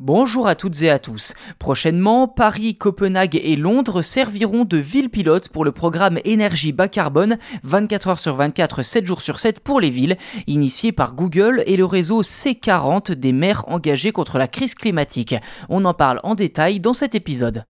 Bonjour à toutes et à tous. Prochainement, Paris, Copenhague et Londres serviront de ville pilote pour le programme énergie bas carbone 24 heures sur 24, 7 jours sur 7 pour les villes, initié par Google et le réseau C40 des maires engagés contre la crise climatique. On en parle en détail dans cet épisode.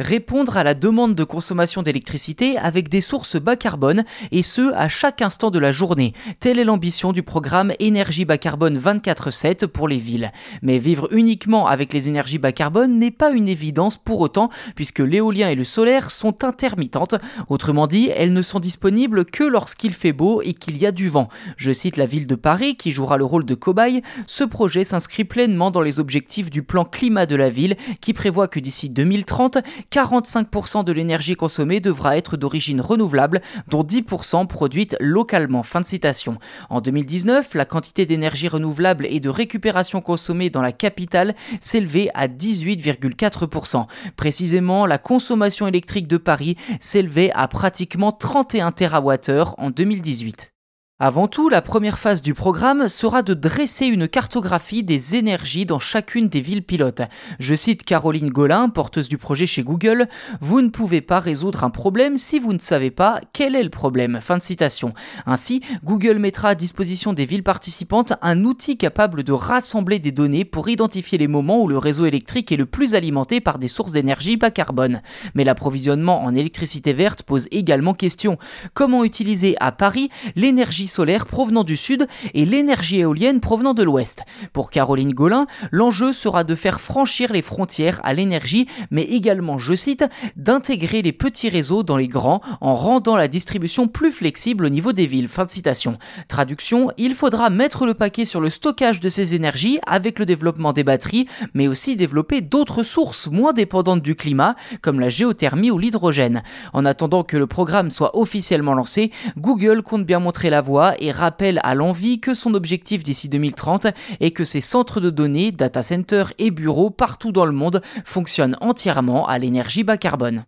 Répondre à la demande de consommation d'électricité avec des sources bas carbone et ce à chaque instant de la journée. Telle est l'ambition du programme Énergie bas carbone 24/7 pour les villes. Mais vivre uniquement avec les énergies bas carbone n'est pas une évidence pour autant puisque l'éolien et le solaire sont intermittentes. Autrement dit, elles ne sont disponibles que lorsqu'il fait beau et qu'il y a du vent. Je cite la ville de Paris qui jouera le rôle de cobaye. Ce projet s'inscrit pleinement dans les objectifs du plan climat de la ville qui prévoit que d'ici 2030 45% de l'énergie consommée devra être d'origine renouvelable, dont 10% produite localement. Fin de citation. En 2019, la quantité d'énergie renouvelable et de récupération consommée dans la capitale s'élevait à 18,4%. Précisément, la consommation électrique de Paris s'élevait à pratiquement 31 TWh en 2018. Avant tout, la première phase du programme sera de dresser une cartographie des énergies dans chacune des villes pilotes. Je cite Caroline Golin, porteuse du projet chez Google, Vous ne pouvez pas résoudre un problème si vous ne savez pas quel est le problème. Fin de citation. Ainsi, Google mettra à disposition des villes participantes un outil capable de rassembler des données pour identifier les moments où le réseau électrique est le plus alimenté par des sources d'énergie bas carbone. Mais l'approvisionnement en électricité verte pose également question. Comment utiliser à Paris l'énergie solaire provenant du sud et l'énergie éolienne provenant de l'ouest. Pour Caroline Golin, l'enjeu sera de faire franchir les frontières à l'énergie, mais également, je cite, d'intégrer les petits réseaux dans les grands en rendant la distribution plus flexible au niveau des villes. Fin de citation. Traduction, il faudra mettre le paquet sur le stockage de ces énergies avec le développement des batteries, mais aussi développer d'autres sources moins dépendantes du climat, comme la géothermie ou l'hydrogène. En attendant que le programme soit officiellement lancé, Google compte bien montrer la voie et rappelle à l'envie que son objectif d'ici 2030 est que ses centres de données, data centers et bureaux partout dans le monde fonctionnent entièrement à l'énergie bas carbone.